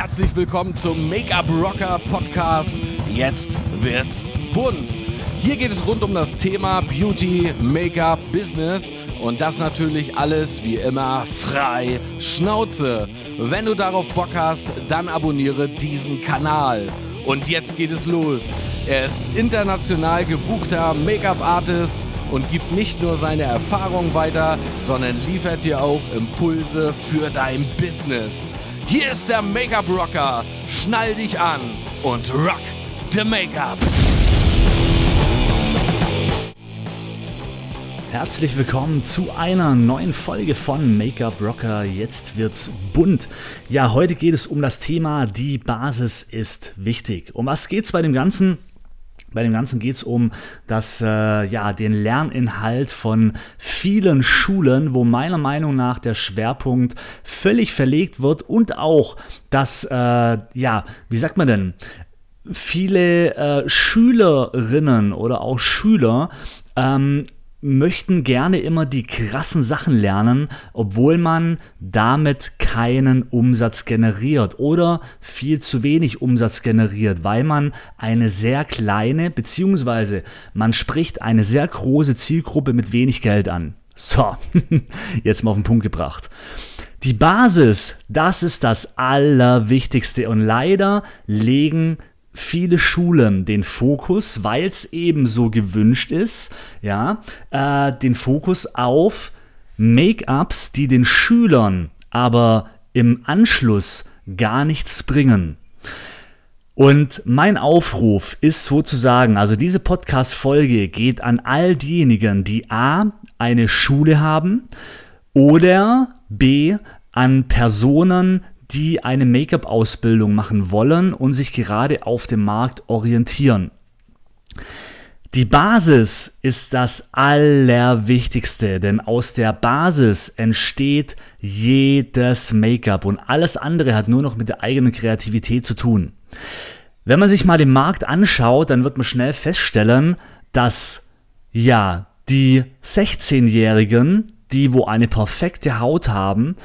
Herzlich willkommen zum Make-up Rocker Podcast. Jetzt wird's bunt. Hier geht es rund um das Thema Beauty, Make-up, Business und das natürlich alles wie immer frei Schnauze. Wenn du darauf Bock hast, dann abonniere diesen Kanal. Und jetzt geht es los. Er ist international gebuchter Make-up-Artist und gibt nicht nur seine Erfahrung weiter, sondern liefert dir auch Impulse für dein Business. Hier ist der Make-up Rocker. Schnall dich an und rock the Make-up. Herzlich willkommen zu einer neuen Folge von Make-up Rocker. Jetzt wird's bunt. Ja, heute geht es um das Thema Die Basis ist wichtig. Um was geht's bei dem Ganzen? Bei dem Ganzen geht es um das, äh, ja, den Lerninhalt von vielen Schulen, wo meiner Meinung nach der Schwerpunkt völlig verlegt wird und auch, dass, äh, ja, wie sagt man denn, viele äh, Schülerinnen oder auch Schüler ähm, möchten gerne immer die krassen Sachen lernen, obwohl man damit keinen Umsatz generiert oder viel zu wenig Umsatz generiert, weil man eine sehr kleine beziehungsweise man spricht eine sehr große Zielgruppe mit wenig Geld an. So, jetzt mal auf den Punkt gebracht. Die Basis, das ist das Allerwichtigste und leider legen viele Schulen den Fokus, weil es eben so gewünscht ist, ja, äh, den Fokus auf Make-ups, die den Schülern aber im Anschluss gar nichts bringen. Und mein Aufruf ist sozusagen, also diese Podcast-Folge geht an all diejenigen, die A, eine Schule haben oder B, an Personen, die eine Make-up-Ausbildung machen wollen und sich gerade auf dem Markt orientieren. Die Basis ist das Allerwichtigste, denn aus der Basis entsteht jedes Make-up und alles andere hat nur noch mit der eigenen Kreativität zu tun. Wenn man sich mal den Markt anschaut, dann wird man schnell feststellen, dass ja, die 16-Jährigen, die wo eine perfekte Haut haben,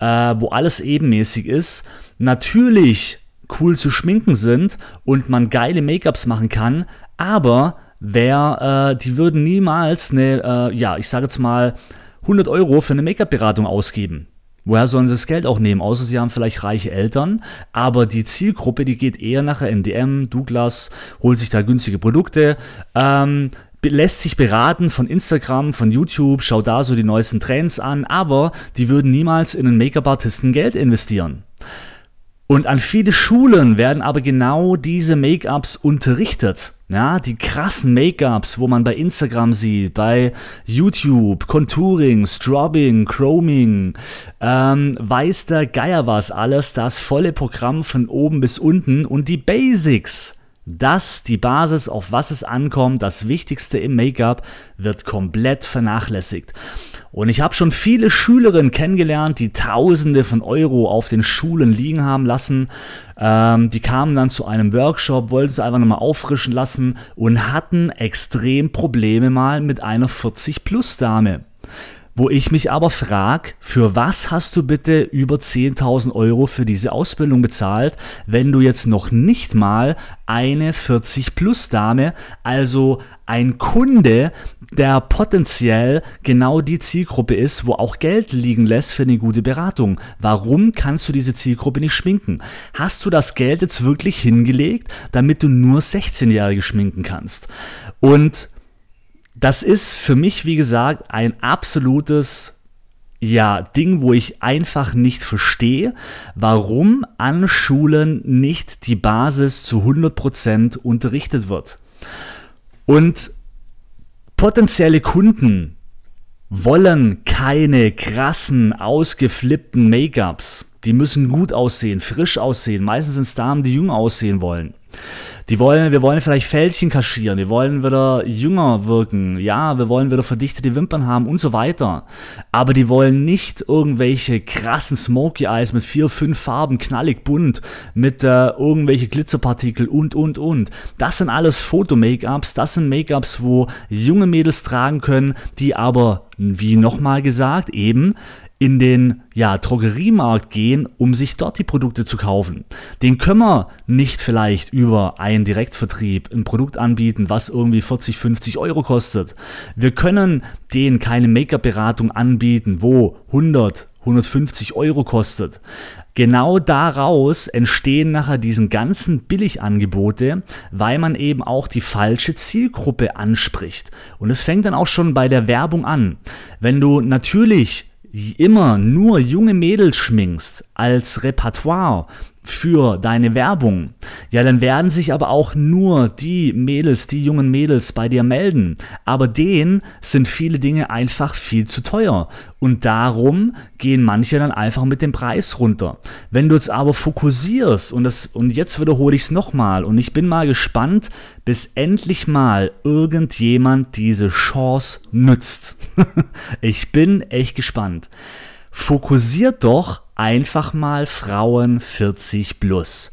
äh, wo alles ebenmäßig ist, natürlich cool zu schminken sind und man geile Make-ups machen kann, aber wer, äh, die würden niemals eine, äh, ja, ich sage jetzt mal 100 Euro für eine Make-up-Beratung ausgeben. Woher sollen sie das Geld auch nehmen? Außer sie haben vielleicht reiche Eltern. Aber die Zielgruppe, die geht eher nach NDM, Douglas, holt sich da günstige Produkte. Ähm, lässt sich beraten von Instagram, von YouTube, schaut da so die neuesten Trends an, aber die würden niemals in einen Make-up-Artisten Geld investieren. Und an viele Schulen werden aber genau diese Make-ups unterrichtet. Ja, die krassen Make-ups, wo man bei Instagram sieht, bei YouTube, Contouring, Strobbing, Chroming, ähm, weiß der Geier was alles, das volle Programm von oben bis unten und die Basics das, die Basis, auf was es ankommt, das Wichtigste im Make-up, wird komplett vernachlässigt. Und ich habe schon viele Schülerinnen kennengelernt, die Tausende von Euro auf den Schulen liegen haben lassen. Ähm, die kamen dann zu einem Workshop, wollten es einfach nochmal auffrischen lassen und hatten extrem Probleme mal mit einer 40-Plus-Dame wo ich mich aber frage, für was hast du bitte über 10.000 Euro für diese Ausbildung bezahlt, wenn du jetzt noch nicht mal eine 40-Plus-Dame, also ein Kunde, der potenziell genau die Zielgruppe ist, wo auch Geld liegen lässt für eine gute Beratung. Warum kannst du diese Zielgruppe nicht schminken? Hast du das Geld jetzt wirklich hingelegt, damit du nur 16-Jährige schminken kannst? Und das ist für mich, wie gesagt, ein absolutes ja, Ding, wo ich einfach nicht verstehe, warum an Schulen nicht die Basis zu 100% unterrichtet wird. Und potenzielle Kunden wollen keine krassen, ausgeflippten Make-ups. Die müssen gut aussehen, frisch aussehen. Meistens sind es Damen, die jung aussehen wollen. Die wollen, wir wollen vielleicht Fältchen kaschieren, wir wollen wieder jünger wirken, ja, wir wollen wieder verdichtete Wimpern haben und so weiter. Aber die wollen nicht irgendwelche krassen Smoky Eyes mit vier, fünf Farben, knallig bunt, mit äh, irgendwelche Glitzerpartikel und, und, und. Das sind alles Foto-Make-ups, das sind Make-ups, wo junge Mädels tragen können, die aber, wie nochmal gesagt, eben in den ja, Drogeriemarkt gehen, um sich dort die Produkte zu kaufen. Den können wir nicht vielleicht über einen Direktvertrieb ein Produkt anbieten, was irgendwie 40, 50 Euro kostet. Wir können denen keine Make-up-Beratung anbieten, wo 100, 150 Euro kostet. Genau daraus entstehen nachher diesen ganzen Billigangebote, weil man eben auch die falsche Zielgruppe anspricht. Und es fängt dann auch schon bei der Werbung an. Wenn du natürlich immer nur junge Mädels schminkst als Repertoire, für deine Werbung, ja, dann werden sich aber auch nur die Mädels, die jungen Mädels bei dir melden. Aber denen sind viele Dinge einfach viel zu teuer. Und darum gehen manche dann einfach mit dem Preis runter. Wenn du jetzt aber fokussierst, und, das, und jetzt wiederhole ich es nochmal, und ich bin mal gespannt, bis endlich mal irgendjemand diese Chance nützt. ich bin echt gespannt. Fokussiert doch einfach mal Frauen 40 plus.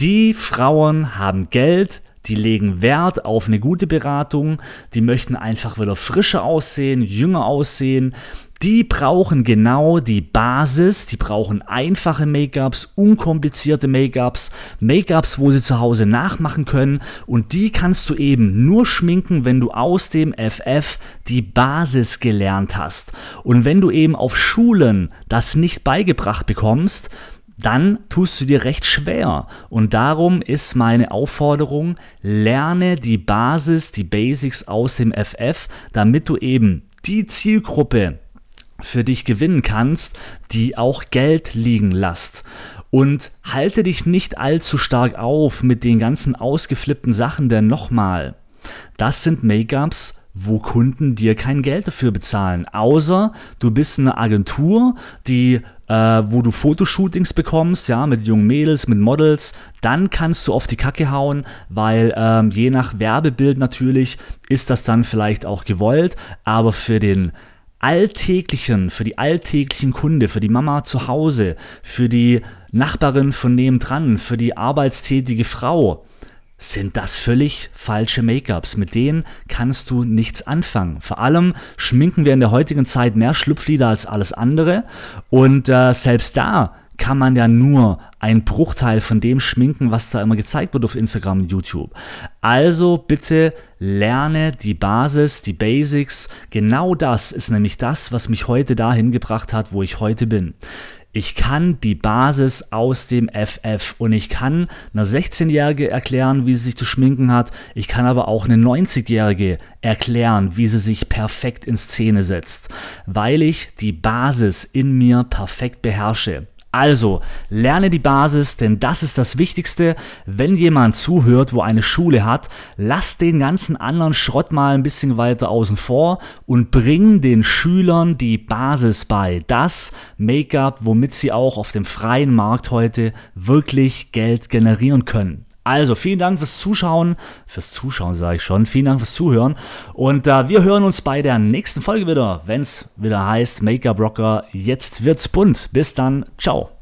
Die Frauen haben Geld, die legen Wert auf eine gute Beratung, die möchten einfach wieder frischer aussehen, jünger aussehen, die brauchen genau die Basis, die brauchen einfache Make-ups, unkomplizierte Make-ups, Make-ups, wo sie zu Hause nachmachen können und die kannst du eben nur schminken, wenn du aus dem FF die Basis gelernt hast. Und wenn du eben auf Schulen das nicht beigebracht bekommst, dann tust du dir recht schwer. Und darum ist meine Aufforderung, lerne die Basis, die Basics aus dem FF, damit du eben die Zielgruppe für dich gewinnen kannst, die auch Geld liegen lässt. Und halte dich nicht allzu stark auf mit den ganzen ausgeflippten Sachen, denn nochmal, das sind Make-ups, wo Kunden dir kein Geld dafür bezahlen, außer du bist eine Agentur, die äh, wo du Fotoshootings bekommst, ja, mit jungen Mädels, mit Models, dann kannst du auf die Kacke hauen, weil ähm, je nach Werbebild natürlich ist das dann vielleicht auch gewollt, aber für den alltäglichen, für die alltäglichen Kunde, für die Mama zu Hause, für die Nachbarin von nebendran, für die arbeitstätige Frau, sind das völlig falsche Make-ups. Mit denen kannst du nichts anfangen. Vor allem schminken wir in der heutigen Zeit mehr Schlupflieder als alles andere. Und äh, selbst da kann man ja nur einen Bruchteil von dem schminken, was da immer gezeigt wird auf Instagram und YouTube. Also bitte lerne die Basis, die Basics. Genau das ist nämlich das, was mich heute dahin gebracht hat, wo ich heute bin. Ich kann die Basis aus dem FF und ich kann einer 16-Jährige erklären, wie sie sich zu schminken hat. Ich kann aber auch eine 90-Jährige erklären, wie sie sich perfekt in Szene setzt, weil ich die Basis in mir perfekt beherrsche. Also, lerne die Basis, denn das ist das Wichtigste. Wenn jemand zuhört, wo eine Schule hat, lass den ganzen anderen Schrott mal ein bisschen weiter außen vor und bring den Schülern die Basis bei. Das Make-up, womit sie auch auf dem freien Markt heute wirklich Geld generieren können. Also, vielen Dank fürs Zuschauen, fürs Zuschauen sage ich schon, vielen Dank fürs Zuhören. Und äh, wir hören uns bei der nächsten Folge wieder, wenn es wieder heißt Make-up Rocker, jetzt wird's bunt. Bis dann, ciao.